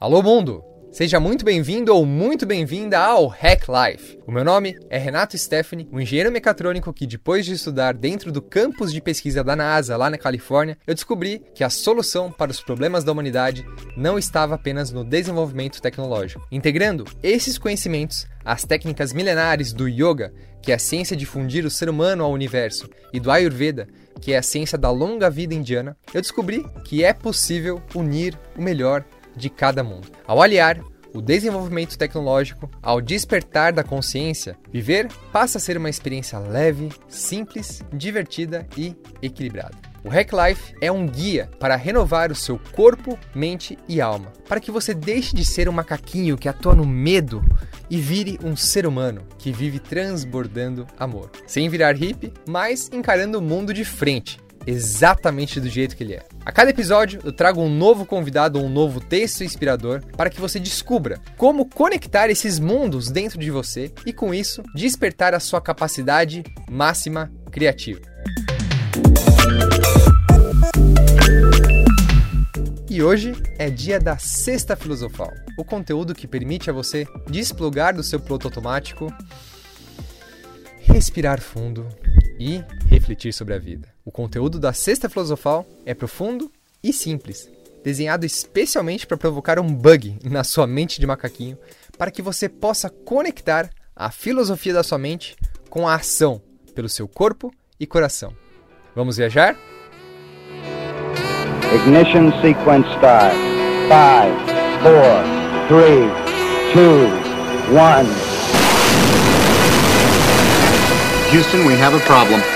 Alô, mundo! Seja muito bem-vindo ou muito bem-vinda ao Hack Life. O meu nome é Renato Stephanie, um engenheiro mecatrônico que, depois de estudar dentro do campus de pesquisa da NASA, lá na Califórnia, eu descobri que a solução para os problemas da humanidade não estava apenas no desenvolvimento tecnológico. Integrando esses conhecimentos às técnicas milenares do Yoga, que é a ciência de fundir o ser humano ao universo, e do Ayurveda, que é a ciência da longa vida indiana, eu descobri que é possível unir o melhor de cada mundo. Ao aliar o desenvolvimento tecnológico, ao despertar da consciência, viver passa a ser uma experiência leve, simples, divertida e equilibrada. O Hack Life é um guia para renovar o seu corpo, mente e alma, para que você deixe de ser um macaquinho que atua no medo e vire um ser humano que vive transbordando amor, sem virar hippie, mas encarando o mundo de frente, exatamente do jeito que ele é. A cada episódio eu trago um novo convidado ou um novo texto inspirador para que você descubra como conectar esses mundos dentro de você e com isso despertar a sua capacidade máxima criativa. E hoje é dia da Sexta Filosofal, o conteúdo que permite a você desplugar do seu piloto automático, respirar fundo e refletir sobre a vida. O conteúdo da Sexta Filosofal é profundo e simples, desenhado especialmente para provocar um bug na sua mente de macaquinho, para que você possa conectar a filosofia da sua mente com a ação pelo seu corpo e coração. Vamos viajar? Ignition sequence start. 5, 4, 3, 2, 1. Houston, we have a problem.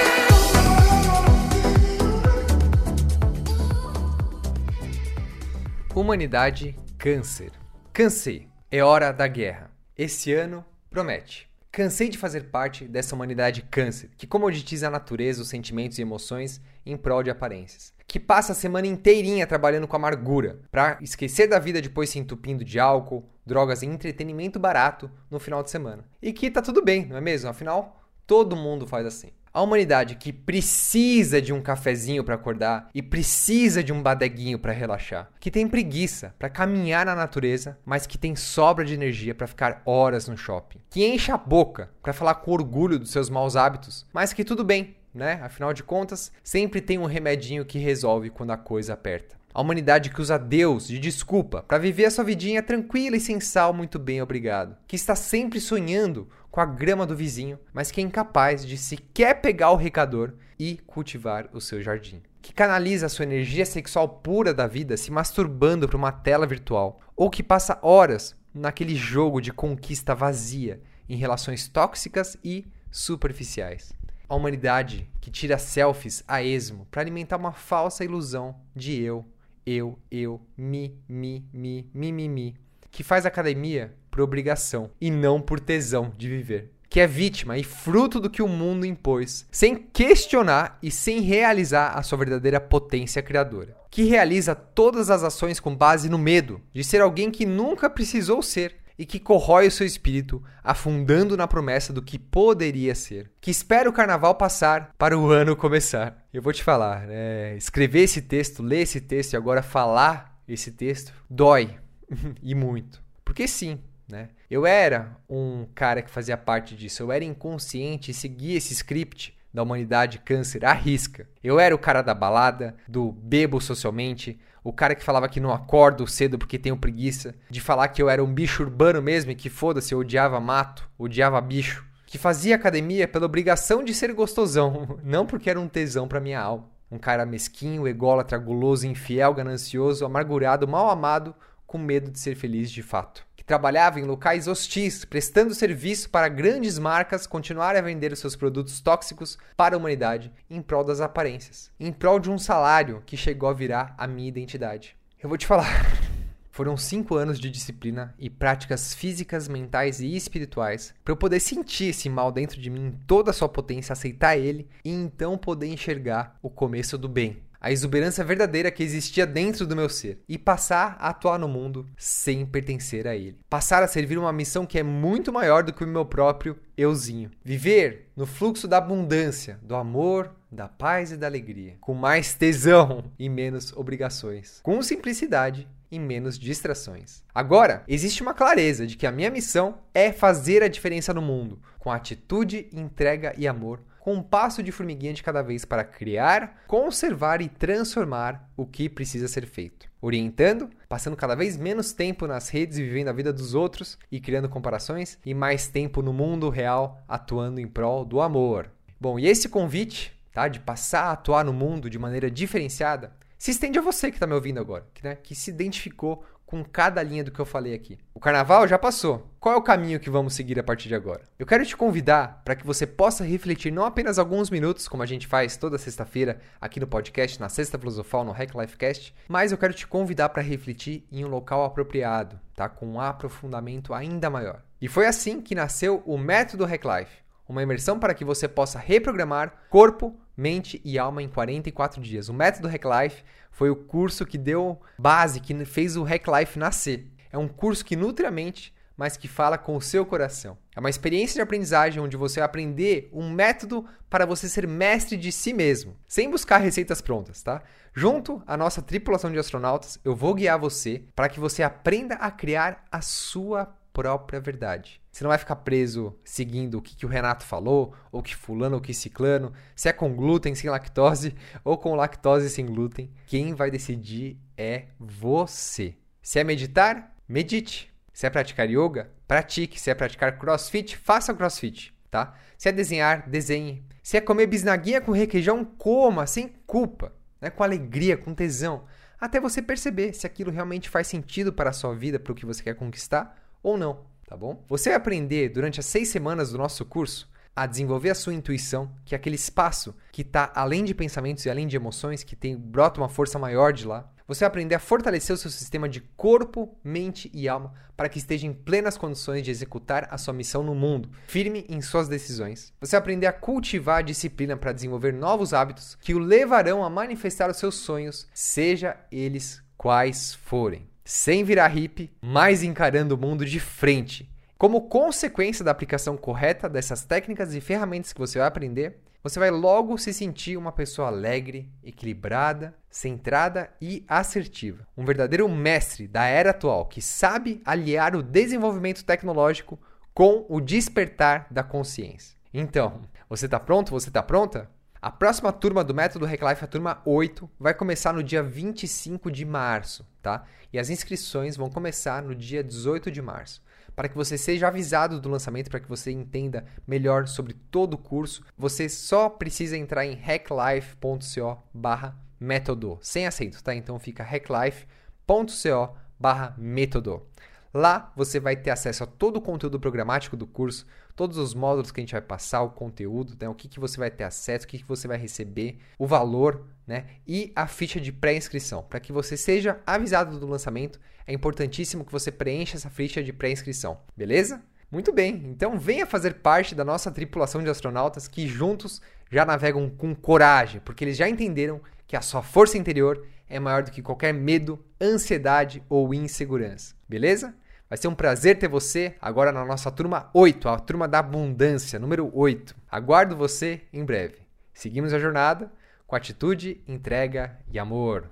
Humanidade Câncer. Cansei. É hora da guerra. Esse ano promete. Cansei de fazer parte dessa humanidade câncer, que comoditiza a natureza, os sentimentos e emoções em prol de aparências. Que passa a semana inteirinha trabalhando com amargura, para esquecer da vida depois se entupindo de álcool, drogas e entretenimento barato no final de semana. E que tá tudo bem, não é mesmo? Afinal, Todo mundo faz assim. A humanidade que precisa de um cafezinho para acordar e precisa de um badeguinho para relaxar, que tem preguiça para caminhar na natureza, mas que tem sobra de energia para ficar horas no shopping, que enche a boca para falar com orgulho dos seus maus hábitos, mas que tudo bem, né? Afinal de contas, sempre tem um remedinho que resolve quando a coisa aperta. A humanidade que usa Deus de desculpa para viver a sua vidinha tranquila e sem sal, muito bem, obrigado. Que está sempre sonhando com a grama do vizinho, mas que é incapaz de sequer pegar o recador e cultivar o seu jardim. Que canaliza a sua energia sexual pura da vida se masturbando para uma tela virtual, ou que passa horas naquele jogo de conquista vazia em relações tóxicas e superficiais. A humanidade que tira selfies a esmo para alimentar uma falsa ilusão de eu eu, eu, mi, mi, mi, mi, mi, mi, que faz academia por obrigação e não por tesão de viver. Que é vítima e fruto do que o mundo impôs, sem questionar e sem realizar a sua verdadeira potência criadora. Que realiza todas as ações com base no medo de ser alguém que nunca precisou ser e que corrói o seu espírito, afundando na promessa do que poderia ser. Que espera o carnaval passar para o ano começar. Eu vou te falar, né? escrever esse texto, ler esse texto e agora falar esse texto dói e muito. Porque sim, né? Eu era um cara que fazia parte disso, eu era inconsciente e seguia esse script da humanidade câncer à risca. Eu era o cara da balada, do bebo socialmente, o cara que falava que não acordo cedo porque tenho preguiça, de falar que eu era um bicho urbano mesmo e que foda-se, eu odiava mato, odiava bicho, que fazia academia pela obrigação de ser gostosão, não porque era um tesão para minha alma. Um cara mesquinho, ególatra, guloso, infiel, ganancioso, amargurado, mal amado, com medo de ser feliz de fato trabalhava em locais hostis, prestando serviço para grandes marcas continuarem a vender seus produtos tóxicos para a humanidade em prol das aparências, em prol de um salário que chegou a virar a minha identidade. Eu vou te falar. Foram cinco anos de disciplina e práticas físicas, mentais e espirituais para eu poder sentir esse mal dentro de mim em toda a sua potência, aceitar ele e então poder enxergar o começo do bem. A exuberância verdadeira que existia dentro do meu ser e passar a atuar no mundo sem pertencer a ele. Passar a servir uma missão que é muito maior do que o meu próprio euzinho. Viver no fluxo da abundância, do amor, da paz e da alegria, com mais tesão e menos obrigações, com simplicidade e menos distrações. Agora, existe uma clareza de que a minha missão é fazer a diferença no mundo, com atitude, entrega e amor, com um passo de formiguinha de cada vez para criar, conservar e transformar o que precisa ser feito. Orientando, passando cada vez menos tempo nas redes e vivendo a vida dos outros e criando comparações, e mais tempo no mundo real atuando em prol do amor. Bom, e esse convite tá, de passar a atuar no mundo de maneira diferenciada se estende a você que está me ouvindo agora, que, né, que se identificou com cada linha do que eu falei aqui. O carnaval já passou. Qual é o caminho que vamos seguir a partir de agora? Eu quero te convidar para que você possa refletir não apenas alguns minutos, como a gente faz toda sexta-feira aqui no podcast, na Sexta Filosofal, no Hack Lifecast, mas eu quero te convidar para refletir em um local apropriado, tá? Com um aprofundamento ainda maior. E foi assim que nasceu o método Hack Life, uma imersão para que você possa reprogramar corpo, mente e alma em 44 dias. O método Hack Life foi o curso que deu base, que fez o Hack Life nascer. É um curso que nutre a mente, mas que fala com o seu coração. É uma experiência de aprendizagem onde você vai aprender um método para você ser mestre de si mesmo, sem buscar receitas prontas, tá? Junto à nossa tripulação de astronautas, eu vou guiar você para que você aprenda a criar a sua própria verdade. Você não vai ficar preso seguindo o que, que o Renato falou, ou que fulano, ou que ciclano, se é com glúten, sem lactose, ou com lactose sem glúten. Quem vai decidir é você. Se é meditar, medite. Se é praticar yoga, pratique. Se é praticar crossfit, faça crossfit, tá? Se é desenhar, desenhe. Se é comer bisnaguinha com requeijão, coma, sem culpa, né? com alegria, com tesão. Até você perceber se aquilo realmente faz sentido para a sua vida, para o que você quer conquistar ou não, tá bom? Você vai aprender durante as seis semanas do nosso curso a desenvolver a sua intuição, que é aquele espaço que está além de pensamentos e além de emoções, que tem brota uma força maior de lá. Você vai aprender a fortalecer o seu sistema de corpo, mente e alma para que esteja em plenas condições de executar a sua missão no mundo, firme em suas decisões. Você vai aprender a cultivar a disciplina para desenvolver novos hábitos que o levarão a manifestar os seus sonhos, seja eles quais forem sem virar hippie, mas encarando o mundo de frente. Como consequência da aplicação correta dessas técnicas e ferramentas que você vai aprender, você vai logo se sentir uma pessoa alegre, equilibrada, centrada e assertiva. Um verdadeiro mestre da era atual que sabe aliar o desenvolvimento tecnológico com o despertar da consciência. Então, você está pronto? Você está pronta? A próxima turma do Método Reclife, a turma 8, vai começar no dia 25 de março, tá? E as inscrições vão começar no dia 18 de março. Para que você seja avisado do lançamento, para que você entenda melhor sobre todo o curso, você só precisa entrar em hacklife.co barra método, sem acento, tá? Então fica hacklife.co barra método. Lá você vai ter acesso a todo o conteúdo programático do curso, todos os módulos que a gente vai passar, o conteúdo, né? o que, que você vai ter acesso, o que, que você vai receber, o valor né? e a ficha de pré-inscrição. Para que você seja avisado do lançamento, é importantíssimo que você preencha essa ficha de pré-inscrição, beleza? Muito bem, então venha fazer parte da nossa tripulação de astronautas que juntos já navegam com coragem, porque eles já entenderam que a sua força interior é maior do que qualquer medo, ansiedade ou insegurança. Beleza? Vai ser um prazer ter você agora na nossa turma 8, a turma da abundância, número 8. Aguardo você em breve. Seguimos a jornada com atitude, entrega e amor.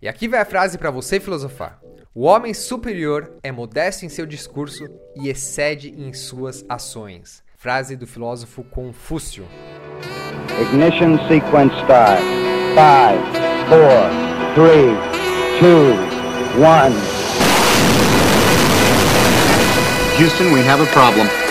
E aqui vai a frase para você filosofar. O homem superior é modesto em seu discurso e excede em suas ações. Frase do filósofo Confúcio. Ignition sequence start. 5, 4, 3, 2, 1. Houston, we have a problem.